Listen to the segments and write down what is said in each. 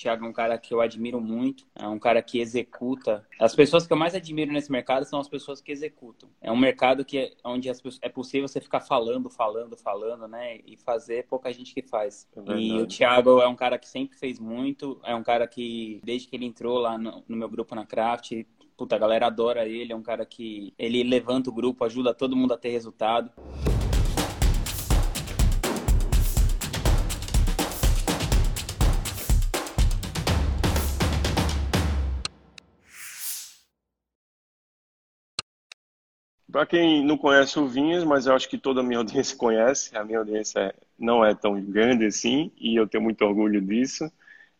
Thiago é um cara que eu admiro muito, é um cara que executa. As pessoas que eu mais admiro nesse mercado são as pessoas que executam. É um mercado que é, onde pessoas, é possível você ficar falando, falando, falando, né? E fazer pouca gente que faz. É e o Thiago é um cara que sempre fez muito, é um cara que, desde que ele entrou lá no, no meu grupo na Craft, puta, a galera adora ele, é um cara que ele levanta o grupo, ajuda todo mundo a ter resultado. Para quem não conhece o Vinhas, mas eu acho que toda a minha audiência conhece, a minha audiência não é tão grande assim, e eu tenho muito orgulho disso.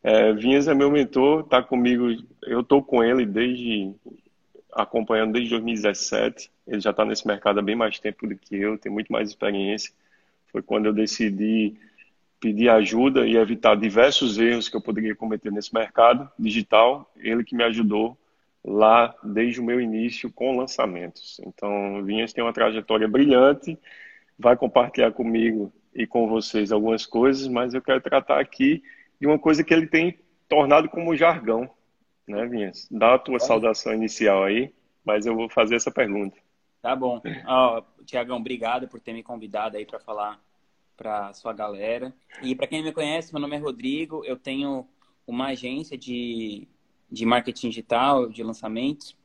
É, Vinhas é meu mentor, está comigo, eu estou com ele desde, acompanhando desde 2017, ele já está nesse mercado há bem mais tempo do que eu, tem muito mais experiência. Foi quando eu decidi pedir ajuda e evitar diversos erros que eu poderia cometer nesse mercado digital, ele que me ajudou lá desde o meu início com lançamentos. Então, Vinhas tem uma trajetória brilhante, vai compartilhar comigo e com vocês algumas coisas, mas eu quero tratar aqui de uma coisa que ele tem tornado como jargão, né, Vinhas? Dá a tua é. saudação inicial aí, mas eu vou fazer essa pergunta. Tá bom. Oh, Tiagão, obrigado por ter me convidado aí para falar para sua galera. E para quem me conhece, meu nome é Rodrigo, eu tenho uma agência de de marketing digital, de lançamentos.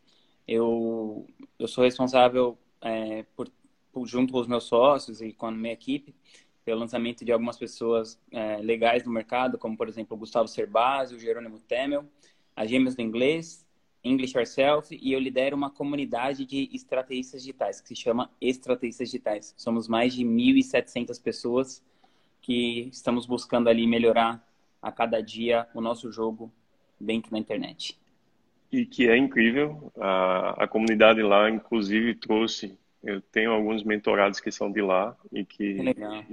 Eu, eu sou responsável é, por, por, junto com os meus sócios e com a minha equipe, pelo lançamento de algumas pessoas é, legais no mercado, como, por exemplo, o Gustavo Cerbasi, o Jerônimo Temel, a Gêmeos do Inglês, English Yourself, e eu lidero uma comunidade de estrategistas digitais, que se chama Estrategistas Digitais. Somos mais de 1.700 pessoas que estamos buscando ali melhorar a cada dia o nosso jogo dentro da internet. E que é incrível, a, a comunidade lá, inclusive, trouxe. Eu tenho alguns mentorados que são de lá e que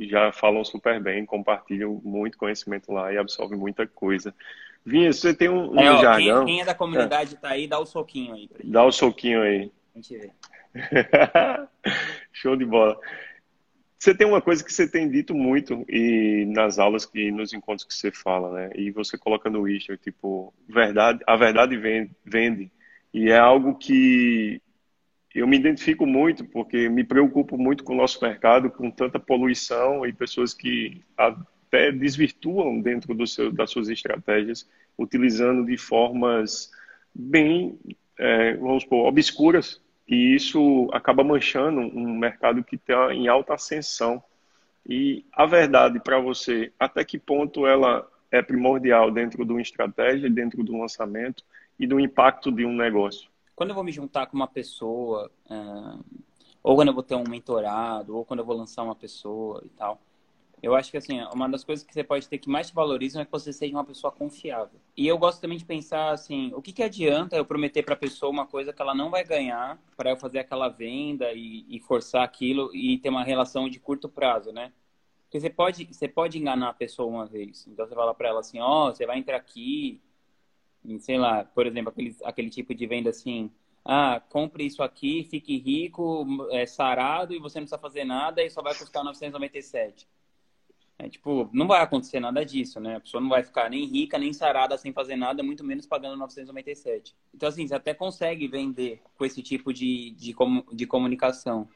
já falam super bem, compartilham muito conhecimento lá e absorvem muita coisa. Vinha, você tem um, um é, ó, jargão. Quem, quem, é da comunidade é. tá aí, dá o soquinho aí. Dá o soquinho aí. A gente vê. Show de bola. Você tem uma coisa que você tem dito muito e nas aulas e nos encontros que você fala, né? E você coloca no Easter, tipo, verdade, a verdade vende, vende. E é algo que eu me identifico muito, porque me preocupo muito com o nosso mercado, com tanta poluição e pessoas que até desvirtuam dentro do seu, das suas estratégias, utilizando de formas bem, é, vamos supor, obscuras e isso acaba manchando um mercado que está em alta ascensão. E a verdade para você, até que ponto ela é primordial dentro de uma estratégia, dentro do lançamento e do impacto de um negócio? Quando eu vou me juntar com uma pessoa, é, ou quando eu vou ter um mentorado, ou quando eu vou lançar uma pessoa e tal, eu acho que assim, uma das coisas que você pode ter que mais te valorizam é que você seja uma pessoa confiável. E eu gosto também de pensar assim, o que, que adianta eu prometer para a pessoa uma coisa que ela não vai ganhar para eu fazer aquela venda e, e, forçar aquilo e ter uma relação de curto prazo, né? Porque você pode, você pode enganar a pessoa uma vez. Então você fala para ela assim, ó, oh, você vai entrar aqui, em, sei lá, por exemplo, aquele, aquele tipo de venda assim, ah, compre isso aqui, fique rico, é, sarado e você não precisa fazer nada e só vai custar 997. É, tipo, não vai acontecer nada disso, né? A pessoa não vai ficar nem rica, nem sarada sem fazer nada, muito menos pagando 997. Então, assim, você até consegue vender com esse tipo de, de, de comunicação.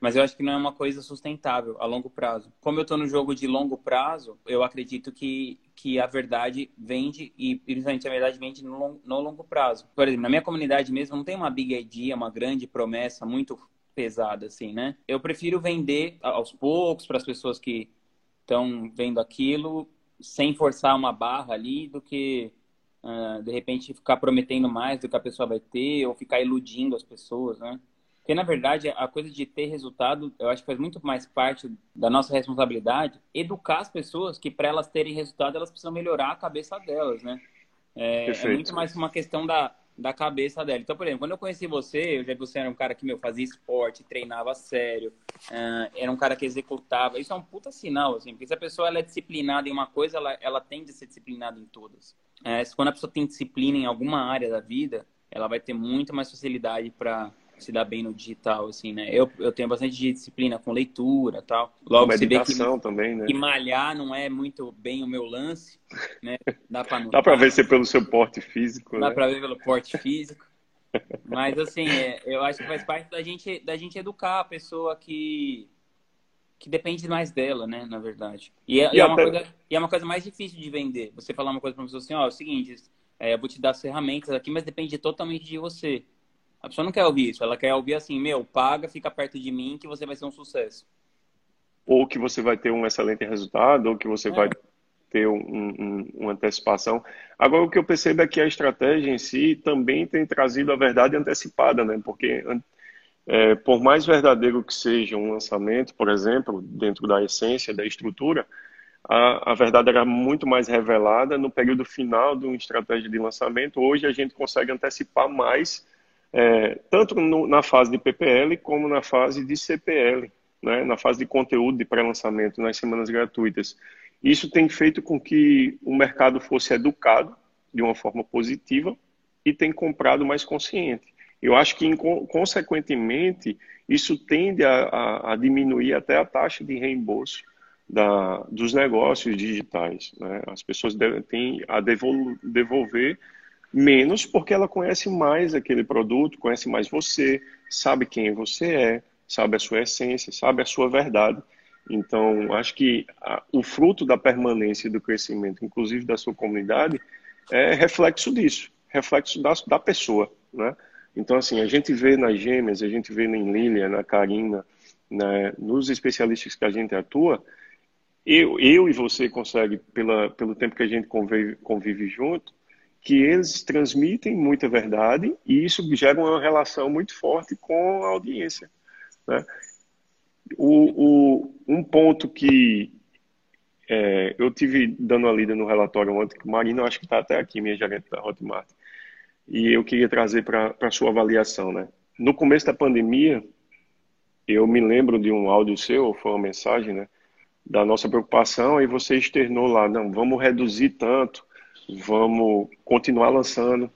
Mas eu acho que não é uma coisa sustentável a longo prazo. Como eu estou no jogo de longo prazo, eu acredito que, que a verdade vende, e principalmente a verdade vende no, long, no longo prazo. Por exemplo, na minha comunidade mesmo, não tem uma big idea, uma grande promessa muito pesada, assim, né? Eu prefiro vender aos poucos para as pessoas que estão vendo aquilo sem forçar uma barra ali do que uh, de repente ficar prometendo mais do que a pessoa vai ter ou ficar iludindo as pessoas, né? Porque na verdade a coisa de ter resultado, eu acho que faz muito mais parte da nossa responsabilidade educar as pessoas que para elas terem resultado elas precisam melhorar a cabeça delas, né? É, é muito mais uma questão da da cabeça dela. Então, por exemplo, quando eu conheci você, eu já vi você era um cara que meu, fazia esporte, treinava sério, uh, era um cara que executava. Isso é um puta sinal, assim, porque se a pessoa ela é disciplinada em uma coisa, ela, ela tende a ser disciplinada em todas. Uh, quando a pessoa tem disciplina em alguma área da vida, ela vai ter muito mais facilidade para se dá bem no digital, assim, né? Eu, eu tenho bastante disciplina com leitura tal. Logo você vê que, também, né? que malhar não é muito bem o meu lance, né? Dá pra, Dá pra ver se é pelo seu porte físico, Dá né? pra ver pelo porte físico. Mas, assim, é, eu acho que faz parte da gente, da gente educar a pessoa que, que depende mais dela, né, na verdade. E é, e é uma coisa, e é uma coisa mais difícil de vender. Você falar uma coisa pra uma pessoa assim, ó, oh, é o seguinte, é, eu vou te dar as ferramentas aqui, mas depende totalmente de você. A pessoa não quer ouvir isso, ela quer ouvir assim, meu, paga, fica perto de mim que você vai ser um sucesso. Ou que você vai ter um excelente resultado, ou que você é. vai ter um, um, uma antecipação. Agora, o que eu percebo é que a estratégia em si também tem trazido a verdade antecipada, né? Porque é, por mais verdadeiro que seja um lançamento, por exemplo, dentro da essência, da estrutura, a, a verdade era muito mais revelada no período final de uma estratégia de lançamento. Hoje a gente consegue antecipar mais é, tanto no, na fase de PPL como na fase de CPL, né, na fase de conteúdo de pré-lançamento, nas semanas gratuitas. Isso tem feito com que o mercado fosse educado de uma forma positiva e tem comprado mais consciente. Eu acho que, consequentemente, isso tende a, a, a diminuir até a taxa de reembolso da, dos negócios digitais. Né? As pessoas devem, têm a devolver menos porque ela conhece mais aquele produto, conhece mais você, sabe quem você é, sabe a sua essência, sabe a sua verdade. Então, acho que a, o fruto da permanência e do crescimento, inclusive da sua comunidade, é reflexo disso, reflexo da, da pessoa, né? Então, assim, a gente vê nas gêmeas, a gente vê em Lília, na Karina, né, nos especialistas que a gente atua, eu, eu e você consegue, pela, pelo tempo que a gente convive, convive junto, que eles transmitem muita verdade e isso gera uma relação muito forte com a audiência. Né? O, o, um ponto que é, eu tive dando a lida no relatório ontem, que Marina acho que está até aqui, minha gerente da Hotmart, e eu queria trazer para a sua avaliação. Né? No começo da pandemia, eu me lembro de um áudio seu, foi uma mensagem, né, da nossa preocupação, e você externou lá, não, vamos reduzir tanto, vamos continuar lançando.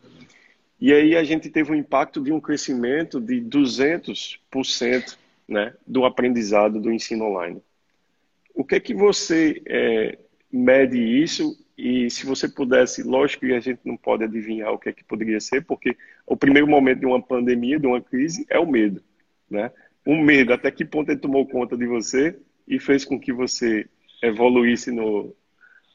E aí a gente teve um impacto de um crescimento de 200% né, do aprendizado do ensino online. O que é que você é, mede isso? E se você pudesse, lógico que a gente não pode adivinhar o que é que poderia ser, porque o primeiro momento de uma pandemia, de uma crise, é o medo. Né? Um medo, até que ponto ele tomou conta de você e fez com que você evoluísse no,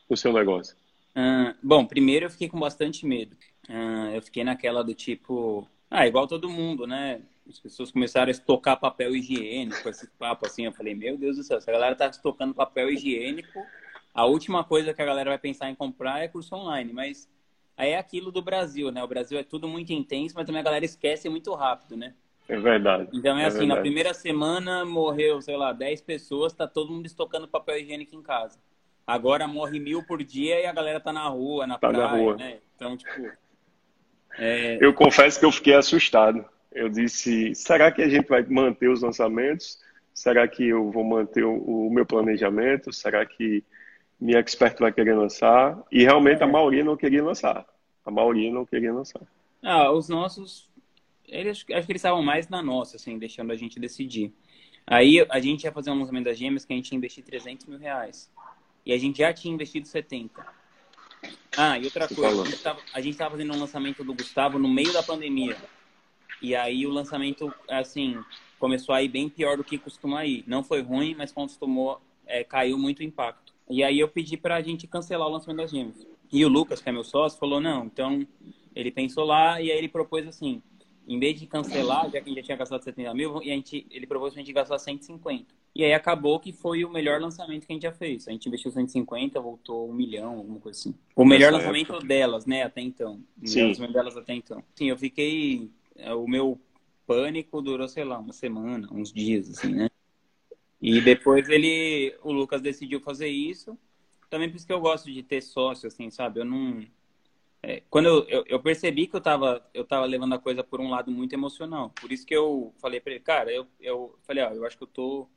no seu negócio? Uh, bom, primeiro eu fiquei com bastante medo. Uh, eu fiquei naquela do tipo, ah, igual todo mundo, né? As pessoas começaram a estocar papel higiênico, esse papo assim. Eu falei, meu Deus do céu, se a galera tá estocando papel higiênico, a última coisa que a galera vai pensar em comprar é curso online. Mas aí é aquilo do Brasil, né? O Brasil é tudo muito intenso, mas também a galera esquece muito rápido, né? É verdade. Então é, é assim, verdade. na primeira semana morreu, sei lá, 10 pessoas, tá todo mundo estocando papel higiênico em casa. Agora morre mil por dia e a galera tá na rua, na tá praia, na rua. né? Então, tipo. É... Eu confesso que eu fiquei assustado. Eu disse: será que a gente vai manter os lançamentos? Será que eu vou manter o, o meu planejamento? Será que minha expert vai querer lançar? E realmente é. a maioria não queria lançar. A maioria não queria lançar. Ah, os nossos. Eles, acho que eles estavam mais na nossa, assim, deixando a gente decidir. Aí a gente ia fazer um lançamento das gêmeas que a gente ia investir 300 mil reais. E a gente já tinha investido 70. Ah, e outra coisa, a gente estava fazendo um lançamento do Gustavo no meio da pandemia. E aí o lançamento, assim, começou a ir bem pior do que costuma ir. Não foi ruim, mas costumou, é, caiu muito o impacto. E aí eu pedi para a gente cancelar o lançamento das gêmeas. E o Lucas, que é meu sócio, falou, não, então ele pensou lá e aí ele propôs assim, em vez de cancelar, já que a gente já tinha gastado 70 mil, e a gente, ele propôs a gente gastar 150. E aí acabou que foi o melhor lançamento que a gente já fez. A gente investiu 150, voltou um milhão, alguma coisa assim. O melhor Nessa lançamento época. delas, né, até então. O Sim. lançamento delas até então. Sim, eu fiquei... É, o meu pânico durou, sei lá, uma semana, uns dias, assim, né? E depois ele... O Lucas decidiu fazer isso. Também por isso que eu gosto de ter sócio, assim, sabe? Eu não é, quando eu, eu, eu, percebi que eu estava eu tava levando a coisa por um lado muito emocional. Por isso que eu falei para ele, cara, eu, eu falei, ó, eu acho que eu tô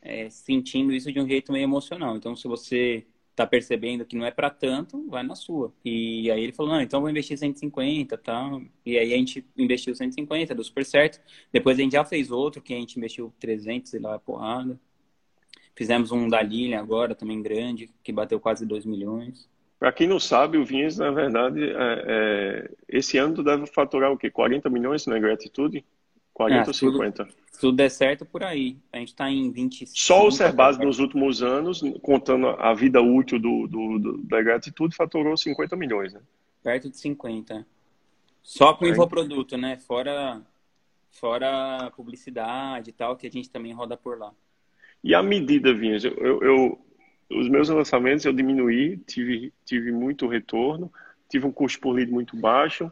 é, sentindo isso de um jeito meio emocional. Então, se você tá percebendo que não é para tanto, vai na sua. E aí ele falou, não, então vou investir 150 tal. E aí a gente investiu 150, deu super certo. Depois a gente já fez outro, que a gente investiu 300 e lá porrada. Fizemos um da Lilian agora, também grande, que bateu quase 2 milhões. Para quem não sabe, o Vinhas, na verdade, é, é, esse ano tu deve faturar o quê? 40 milhões na Gratitude? 40 ah, ou 50? Tudo, se tudo der certo, por aí. A gente está em 25. Só o Cerbasi nos últimos anos, contando a vida útil do, do, do, da Gratitude, faturou 50 milhões, né? Perto de 50. Só com o infoproduto, né? Fora, fora publicidade e tal, que a gente também roda por lá. E a medida, Vinhas? Eu, eu, eu, os meus lançamentos eu diminuí, tive, tive muito retorno, tive um custo por lead muito baixo,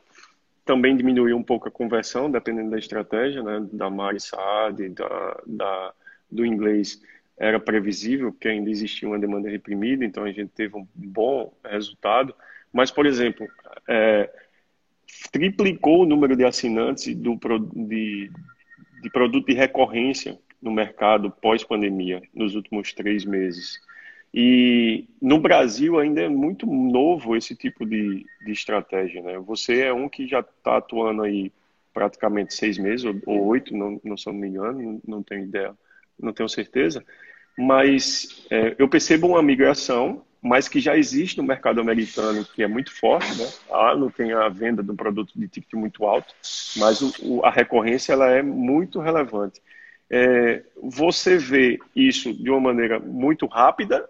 também diminuiu um pouco a conversão, dependendo da estratégia, né, da Mari Saad, da, da, do inglês, era previsível, que ainda existia uma demanda reprimida, então a gente teve um bom resultado. Mas, por exemplo, é, triplicou o número de assinantes do, de, de produto de recorrência no mercado pós-pandemia nos últimos três meses. E no Brasil ainda é muito novo esse tipo de, de estratégia, né? Você é um que já está atuando aí praticamente seis meses ou, ou oito, não, não se me engano, não, não tenho ideia, não tenho certeza. Mas é, eu percebo uma migração, mas que já existe no mercado americano, que é muito forte, né? Ah, não tem a venda de um produto de ticket muito alto, mas o, o, a recorrência ela é muito relevante. É, você vê isso de uma maneira muito rápida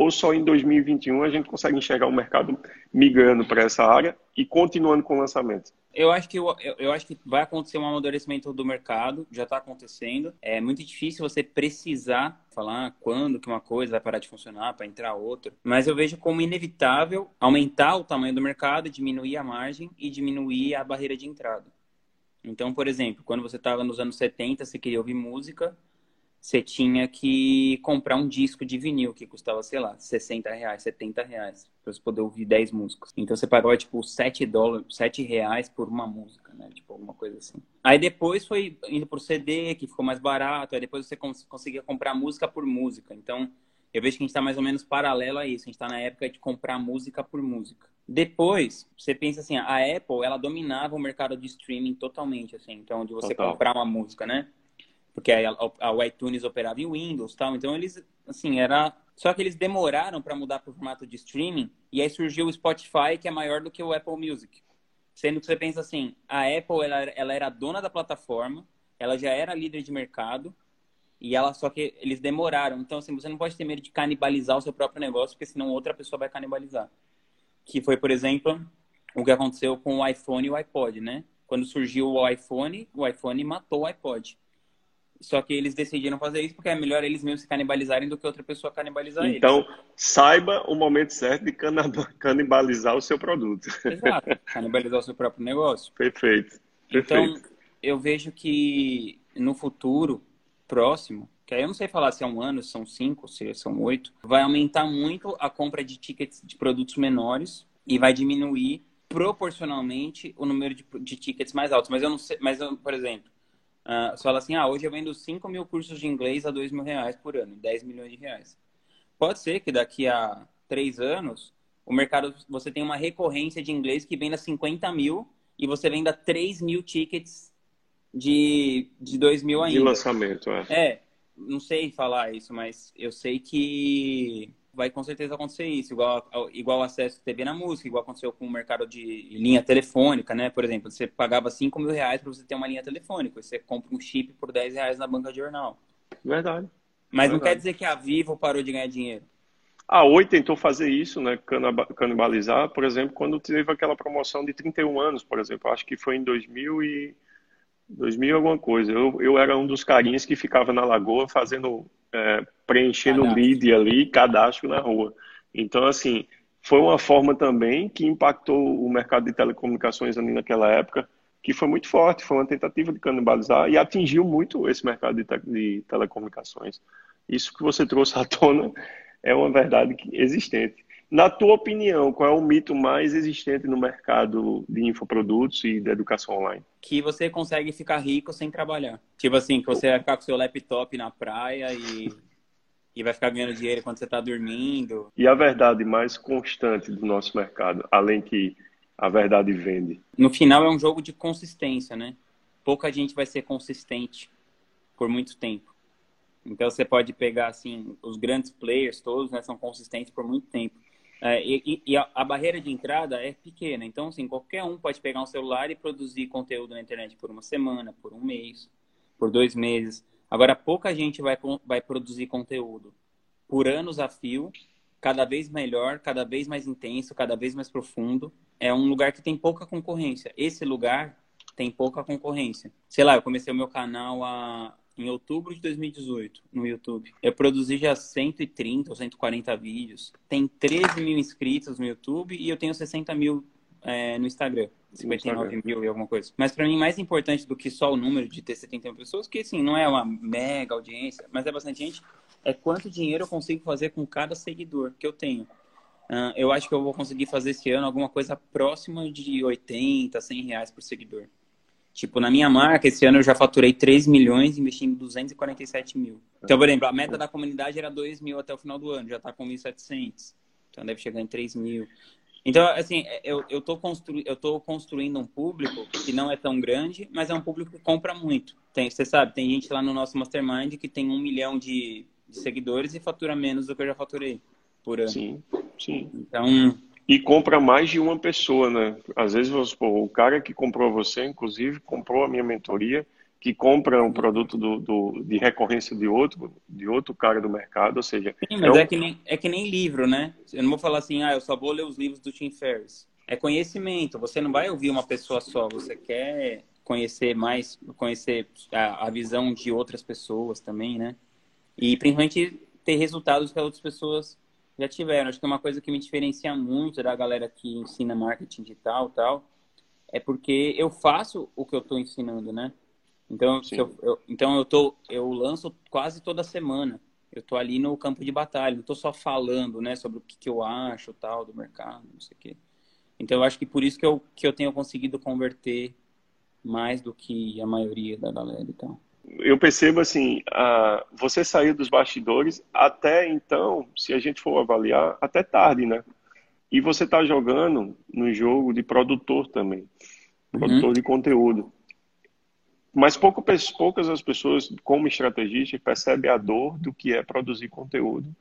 ou só em 2021 a gente consegue enxergar o mercado migrando para essa área e continuando com o lançamento? Eu acho que eu, eu acho que vai acontecer um amadurecimento do mercado, já está acontecendo. É muito difícil você precisar falar quando que uma coisa vai parar de funcionar para entrar outra, mas eu vejo como inevitável aumentar o tamanho do mercado, diminuir a margem e diminuir a barreira de entrada. Então, por exemplo, quando você estava nos anos 70, você queria ouvir música, você tinha que comprar um disco de vinil que custava, sei lá, 60 reais, 70 reais, pra você poder ouvir 10 músicas. Então você pagava, tipo, 7 dólares, 7 reais por uma música, né? Tipo, alguma coisa assim. Aí depois foi indo pro CD, que ficou mais barato, aí depois você cons conseguia comprar música por música. Então, eu vejo que a gente tá mais ou menos paralelo a isso. A gente tá na época de comprar música por música. Depois, você pensa assim, a Apple, ela dominava o mercado de streaming totalmente, assim. Então, de você Total. comprar uma música, né? Porque a, a, iTunes operava em Windows tal. Então eles, assim, era. Só que eles demoraram para mudar para o formato de streaming e aí surgiu o Spotify, que é maior do que o Apple Music. Sendo que você pensa assim, a Apple ela, ela era dona da plataforma, ela já era líder de mercado e ela só que eles demoraram. Então assim, você não pode ter medo de canibalizar o seu próprio negócio, porque senão outra pessoa vai canibalizar. Que foi, por exemplo, o que aconteceu com o iPhone e o iPod, né? Quando surgiu o iPhone, o iPhone matou o iPod. Só que eles decidiram fazer isso porque é melhor eles mesmos se canibalizarem do que outra pessoa canibalizar então, eles. Então, saiba o momento certo de canibalizar o seu produto. Exato, canibalizar o seu próprio negócio. Perfeito. Perfeito. Então, eu vejo que no futuro próximo, que aí eu não sei falar se é um ano, se são cinco, se são oito, vai aumentar muito a compra de tickets de produtos menores e vai diminuir proporcionalmente o número de, de tickets mais altos. Mas eu não sei, mas eu, por exemplo, Uh, você fala assim, ah, hoje eu vendo 5 mil cursos de inglês a 2 mil reais por ano, 10 milhões de reais. Pode ser que daqui a 3 anos, o mercado, você tem uma recorrência de inglês que venda 50 mil e você venda 3 mil tickets de, de 2 mil ainda. De lançamento, é. É, não sei falar isso, mas eu sei que vai com certeza acontecer isso, igual, igual acesso TV na música, igual aconteceu com o mercado de linha telefônica, né? Por exemplo, você pagava 5 mil reais para você ter uma linha telefônica, você compra um chip por 10 reais na banca de jornal. Verdade. Mas Verdade. não quer dizer que a Vivo parou de ganhar dinheiro. A Oi tentou fazer isso, né? Canibalizar, por exemplo, quando teve aquela promoção de 31 anos, por exemplo. Acho que foi em 2000 e 2000 alguma coisa. Eu, eu era um dos carinhas que ficava na lagoa fazendo, é, preenchendo o lead ali, cadastro na rua. Então, assim, foi uma forma também que impactou o mercado de telecomunicações ali naquela época, que foi muito forte, foi uma tentativa de canibalizar e atingiu muito esse mercado de, te de telecomunicações. Isso que você trouxe à tona é uma verdade existente. Na tua opinião, qual é o mito mais existente no mercado de infoprodutos e da educação online? Que você consegue ficar rico sem trabalhar. Tipo assim, que você vai ficar com seu laptop na praia e e vai ficar ganhando dinheiro quando você está dormindo. E a verdade mais constante do nosso mercado, além que a verdade vende? No final é um jogo de consistência, né? Pouca gente vai ser consistente por muito tempo. Então você pode pegar assim os grandes players todos, né, são consistentes por muito tempo. É, e, e a, a, barreira de entrada é pequena. Então, assim, qualquer um pode pegar um celular e produzir conteúdo na internet por uma semana, por um mês, por dois meses. Agora, pouca gente vai, vai produzir conteúdo por anos a fio, cada vez melhor, cada vez mais intenso, cada vez mais profundo. É um lugar que tem pouca concorrência. Esse lugar tem pouca concorrência. Sei lá, eu comecei o meu canal a, em outubro de 2018 no YouTube. Eu produzi já 130 ou 140 vídeos. Tem 13 mil inscritos no YouTube e eu tenho 60 mil é, no Instagram. 59 mil e alguma coisa. Mas para mim, mais importante do que só o número de ter 71 pessoas, que assim, não é uma mega audiência, mas é bastante gente, é quanto dinheiro eu consigo fazer com cada seguidor que eu tenho. Uh, eu acho que eu vou conseguir fazer esse ano alguma coisa próxima de 80, 100 reais por seguidor. Tipo, na minha marca, esse ano eu já faturei 3 milhões investindo 247 mil. Então, por exemplo, a meta da comunidade era 2 mil até o final do ano, já está com 1.700. Então, deve chegar em 3 mil. Então, assim, eu, eu, tô constru... eu tô construindo um público que não é tão grande, mas é um público que compra muito. Tem, você sabe, tem gente lá no nosso Mastermind que tem um milhão de, de seguidores e fatura menos do que eu já faturei por ano. Sim, sim. Então, e compra mais de uma pessoa, né? Às vezes, pô, o cara que comprou você, inclusive, comprou a minha mentoria, que compra um produto do, do, de recorrência de outro, de outro cara do mercado, ou seja... Sim, mas é, um... é, que nem, é que nem livro, né? Eu não vou falar assim, ah, eu só vou ler os livros do Tim Ferriss. É conhecimento, você não vai ouvir uma pessoa só, você quer conhecer mais, conhecer a, a visão de outras pessoas também, né? E principalmente ter resultados que as outras pessoas já tiveram. Acho que uma coisa que me diferencia muito da galera que ensina marketing digital tal, é porque eu faço o que eu estou ensinando, né? Então eu, eu, então eu tô, eu lanço quase toda semana. Eu tô ali no campo de batalha, não tô só falando, né, sobre o que, que eu acho, tal, do mercado, não sei o quê. Então eu acho que por isso que eu, que eu tenho conseguido converter mais do que a maioria da galera e tal eu percebo assim, a, você saiu dos bastidores até então, se a gente for avaliar, até tarde, né? E você está jogando no jogo de produtor também, produtor uhum. de conteúdo. Mas pouco, poucas as pessoas, como estrategista, percebem a dor do que é produzir conteúdo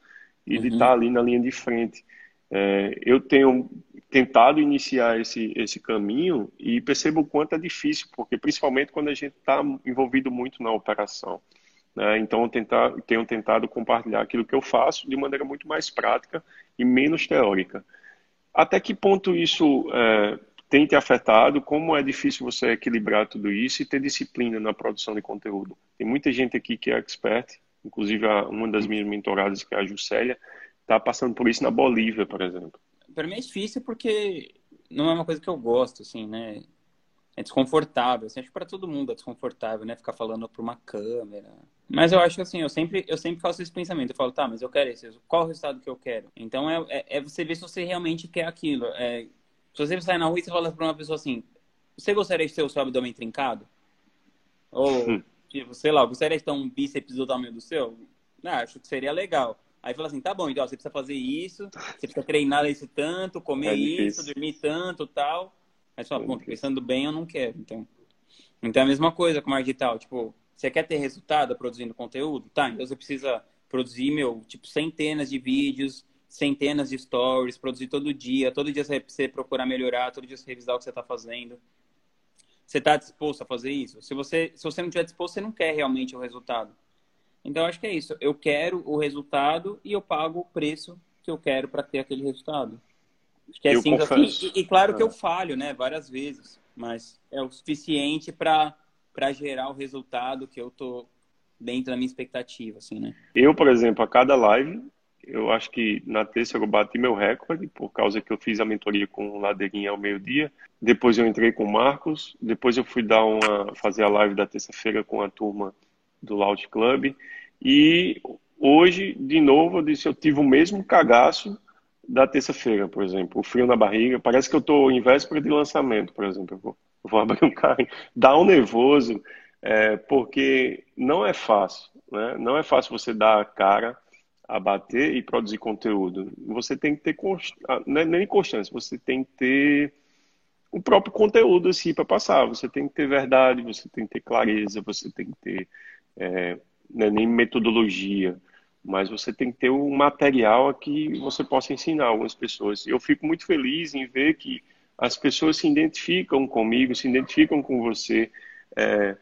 e uhum. de estar tá ali na linha de frente. É, eu tenho tentado iniciar esse, esse caminho e percebo o quanto é difícil, porque principalmente quando a gente está envolvido muito na operação. Né? Então, tentar, tenho tentado compartilhar aquilo que eu faço de maneira muito mais prática e menos teórica. Até que ponto isso é, tem te afetado? Como é difícil você equilibrar tudo isso e ter disciplina na produção de conteúdo? Tem muita gente aqui que é expert, inclusive uma das minhas mentoradas, que é a Juscelia, está passando por isso na Bolívia, por exemplo. Para mim é difícil porque não é uma coisa que eu gosto, assim, né? É desconfortável. Assim, acho que para todo mundo é desconfortável, né? Ficar falando para uma câmera. Mas eu acho que assim, eu sempre, eu sempre faço esse pensamento. Eu falo, tá, mas eu quero esse. Qual o resultado que eu quero? Então é, é, é você ver se você realmente quer aquilo. É, se você sai na rua e você fala para uma pessoa assim, você gostaria de ter o seu abdômen trincado? Ou, hum. tipo, sei lá, gostaria de ter um bíceps do tamanho do seu? Não, acho que seria legal. Aí fala assim, tá bom, então você precisa fazer isso, você precisa treinar isso tanto, comer é isso, dormir tanto, tal. Aí você fala, bom, pensando bem, eu não quero, então. Então é a mesma coisa com o digital, tipo, você quer ter resultado produzindo conteúdo? Tá, então você precisa produzir, meu, tipo, centenas de vídeos, centenas de stories, produzir todo dia, todo dia você precisa procurar melhorar, todo dia você revisar o que você está fazendo. Você está disposto a fazer isso? Se você, se você não estiver disposto, você não quer realmente o resultado. Então, acho que é isso. Eu quero o resultado e eu pago o preço que eu quero para ter aquele resultado. Acho que é assim, assim e, e, claro que eu é. falho, né, várias vezes, mas é o suficiente para gerar o resultado que eu tô dentro da minha expectativa, assim, né? Eu, por exemplo, a cada live, eu acho que na terça eu bati meu recorde, por causa que eu fiz a mentoria com o Ladeirinha ao meio-dia. Depois eu entrei com o Marcos. Depois eu fui dar uma, fazer a live da terça-feira com a turma do Loud Club. E hoje, de novo, eu disse, eu tive o mesmo cagaço da terça-feira, por exemplo. O frio na barriga. Parece que eu estou em véspera de lançamento, por exemplo. Eu vou, eu vou abrir um carro. Dá um nervoso, é, porque não é fácil. Né? Não é fácil você dar a cara a bater e produzir conteúdo. Você tem que ter const... Ah, é nem constância, você tem que ter o próprio conteúdo assim para passar. Você tem que ter verdade, você tem que ter clareza, você tem que ter é, não é nem metodologia, mas você tem que ter um material que você possa ensinar algumas pessoas. Eu fico muito feliz em ver que as pessoas se identificam comigo, se identificam com você. É,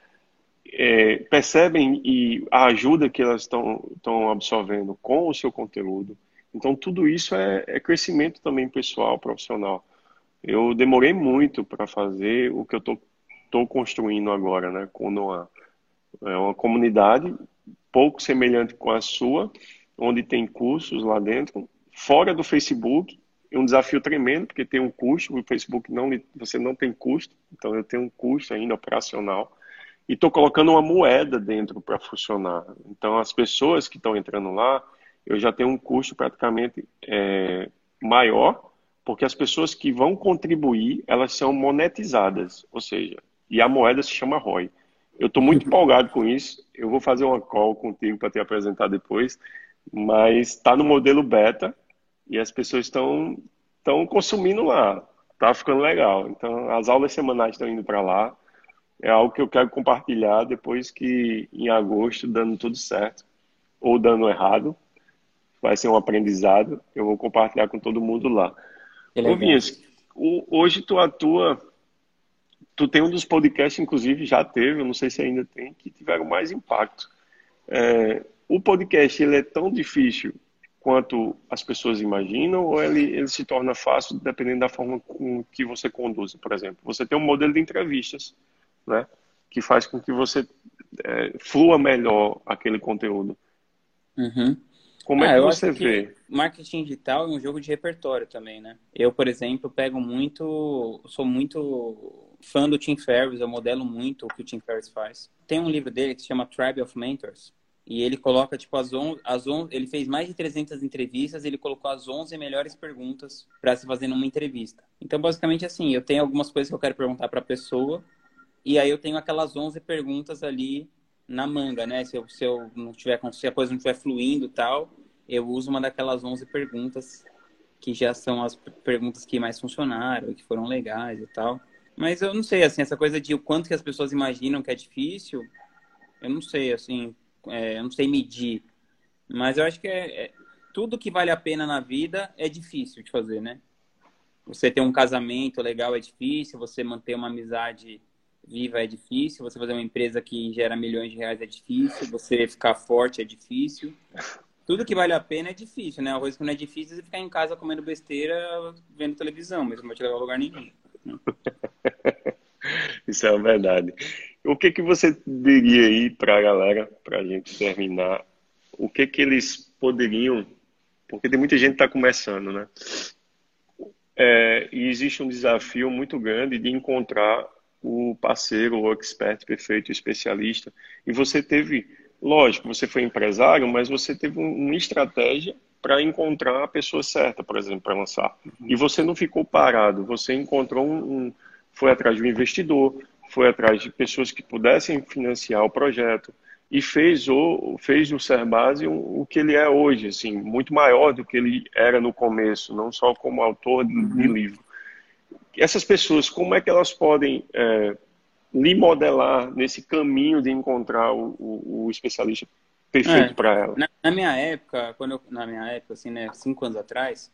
é, percebem e a ajuda que elas estão absorvendo com o seu conteúdo. Então, tudo isso é, é crescimento também pessoal, profissional. Eu demorei muito para fazer o que eu estou construindo agora, né, com o Noah. É uma comunidade pouco semelhante com a sua, onde tem cursos lá dentro, fora do Facebook, é um desafio tremendo, porque tem um custo, o Facebook não, você não tem custo, então eu tenho um custo ainda operacional e estou colocando uma moeda dentro para funcionar. Então, as pessoas que estão entrando lá, eu já tenho um custo praticamente é, maior, porque as pessoas que vão contribuir, elas são monetizadas, ou seja, e a moeda se chama ROI. Eu estou muito empolgado com isso. Eu vou fazer uma call contigo para te apresentar depois, mas está no modelo beta e as pessoas estão estão consumindo lá. Tá ficando legal. Então, as aulas semanais estão indo para lá é algo que eu quero compartilhar depois que em agosto, dando tudo certo ou dando errado, vai ser um aprendizado. Eu vou compartilhar com todo mundo lá. Ô, Vinhas, hoje tu atua, tu tem um dos podcasts, inclusive já teve, eu não sei se ainda tem, que tiveram mais impacto. É, o podcast ele é tão difícil quanto as pessoas imaginam ou ele, ele se torna fácil dependendo da forma com que você conduz, por exemplo? Você tem um modelo de entrevistas né? Que faz com que você é, flua melhor aquele conteúdo. Uhum. Como é ah, que você vê? Que marketing digital é um jogo de repertório também, né? Eu, por exemplo, pego muito, sou muito fã do Tim Ferriss, eu modelo muito o que o Tim Ferriss faz. Tem um livro dele que se chama Tribe of Mentors, e ele coloca, tipo, as 11, as 11, ele fez mais de 300 entrevistas, ele colocou as 11 melhores perguntas para se fazer numa entrevista. Então, basicamente, assim, eu tenho algumas coisas que eu quero perguntar para a pessoa, e aí eu tenho aquelas 11 perguntas ali na manga, né? Se eu, se eu não tiver, se a coisa não estiver fluindo tal, eu uso uma daquelas 11 perguntas que já são as perguntas que mais funcionaram, que foram legais e tal. Mas eu não sei, assim, essa coisa de o quanto que as pessoas imaginam que é difícil, eu não sei, assim, é, eu não sei medir. Mas eu acho que é, é, tudo que vale a pena na vida é difícil de fazer, né? Você ter um casamento legal é difícil, você manter uma amizade viva é difícil, você fazer uma empresa que gera milhões de reais é difícil, você ficar forte é difícil. Tudo que vale a pena é difícil, né? A coisa que não é difícil é ficar em casa comendo besteira, vendo televisão, mas não vai te levar a lugar nenhum. Isso é verdade. O que que você diria aí para a galera, para a gente terminar? O que que eles poderiam... Porque tem muita gente que está começando, né? É, e existe um desafio muito grande de encontrar o parceiro, o expert perfeito, o especialista. E você teve, lógico, você foi empresário, mas você teve uma estratégia para encontrar a pessoa certa, por exemplo, para lançar. E você não ficou parado, você encontrou um, um, foi atrás de um investidor, foi atrás de pessoas que pudessem financiar o projeto e fez o fez do Serbase o, o que ele é hoje, assim, muito maior do que ele era no começo, não só como autor de, de uhum. livro essas pessoas, como é que elas podem é, lhe modelar nesse caminho de encontrar o, o, o especialista perfeito é, para ela? Na, na, minha época, quando eu, na minha época, assim, né, cinco anos atrás,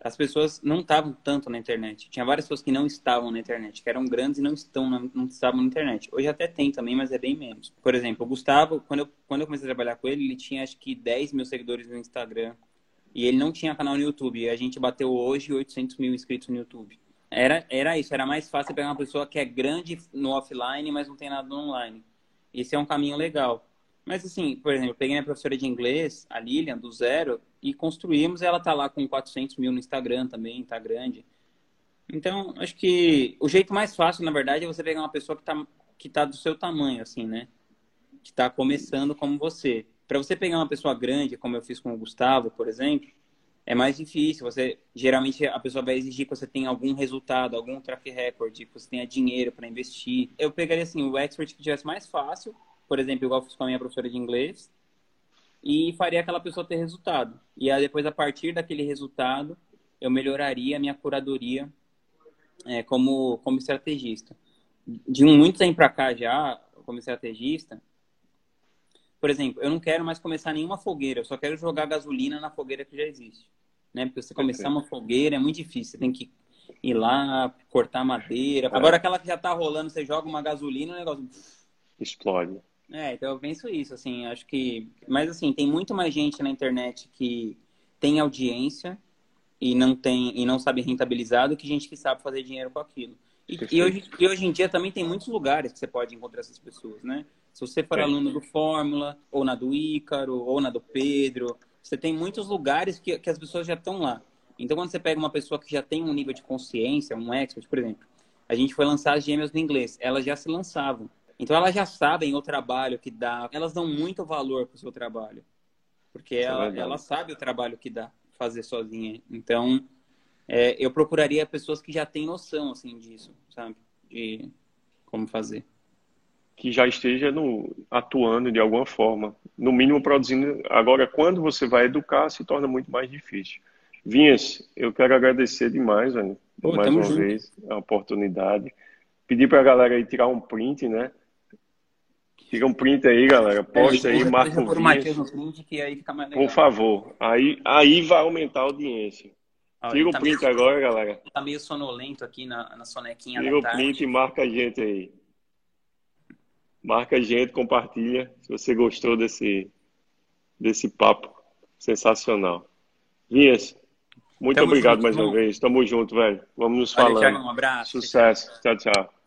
as pessoas não estavam tanto na internet. Tinha várias pessoas que não estavam na internet, que eram grandes e não estão não estavam na internet. Hoje até tem também, mas é bem menos. Por exemplo, o Gustavo, quando eu, quando eu comecei a trabalhar com ele, ele tinha acho que 10 mil seguidores no Instagram. E ele não tinha canal no YouTube. E a gente bateu hoje 800 mil inscritos no YouTube. Era, era isso, era mais fácil pegar uma pessoa que é grande no offline, mas não tem nada no online. Esse é um caminho legal. Mas assim, por exemplo, eu peguei minha professora de inglês, a Lilian, do zero, e construímos, ela tá lá com 400 mil no Instagram também, tá grande. Então, acho que o jeito mais fácil, na verdade, é você pegar uma pessoa que tá, que tá do seu tamanho, assim, né? Que tá começando como você. Para você pegar uma pessoa grande, como eu fiz com o Gustavo, por exemplo, é mais difícil. Você geralmente a pessoa vai exigir que você tenha algum resultado, algum track record, que você tenha dinheiro para investir. Eu pegaria assim o expert que tivesse mais fácil, por exemplo, igual eu fiz com a minha professora de inglês, e faria aquela pessoa ter resultado. E aí, depois, a partir daquele resultado, eu melhoraria a minha curadoria é, como, como estrategista. De muito tempo para cá já, como estrategista, por exemplo, eu não quero mais começar nenhuma fogueira, eu só quero jogar gasolina na fogueira que já existe. Né? Porque você começar uma fogueira é muito difícil, você tem que ir lá, cortar madeira. Agora aquela que já tá rolando, você joga uma gasolina, o negócio explode. É, então eu penso isso, assim, acho que. Mas assim, tem muito mais gente na internet que tem audiência e não tem e não sabe rentabilizar do que gente que sabe fazer dinheiro com aquilo. E, e, hoje, e hoje em dia também tem muitos lugares que você pode encontrar essas pessoas, né? Se você for é. aluno do Fórmula, ou na do Ícaro, ou na do Pedro, você tem muitos lugares que, que as pessoas já estão lá. Então, quando você pega uma pessoa que já tem um nível de consciência, um expert, por exemplo, a gente foi lançar as gêmeas no inglês, elas já se lançavam. Então, elas já sabem o trabalho que dá, elas dão muito valor para o seu trabalho, porque é ela, ela sabe o trabalho que dá fazer sozinha. Então, é, eu procuraria pessoas que já têm noção, assim, disso, sabe? De como fazer que já esteja no, atuando de alguma forma, no mínimo produzindo. Agora, quando você vai educar, se torna muito mais difícil. Vinhas, eu quero agradecer demais, velho, Pô, mais uma junto. vez a oportunidade. Pedir para a galera aí tirar um print, né? Tira um print aí, galera. Posta aí, marca o Vinhas. Print, que aí fica mais legal. Por favor. Aí, aí vai aumentar a audiência. Tira o tá print meio, agora, galera. Tá meio sonolento aqui na, na sonequinha Tira o print e marca a gente aí. Marca a gente, compartilha se você gostou desse, desse papo sensacional. Vinhas, muito Tamo obrigado junto, mais uma vez. Tamo junto, velho. Vamos nos falando. Um abraço. Sucesso. tchau. tchau.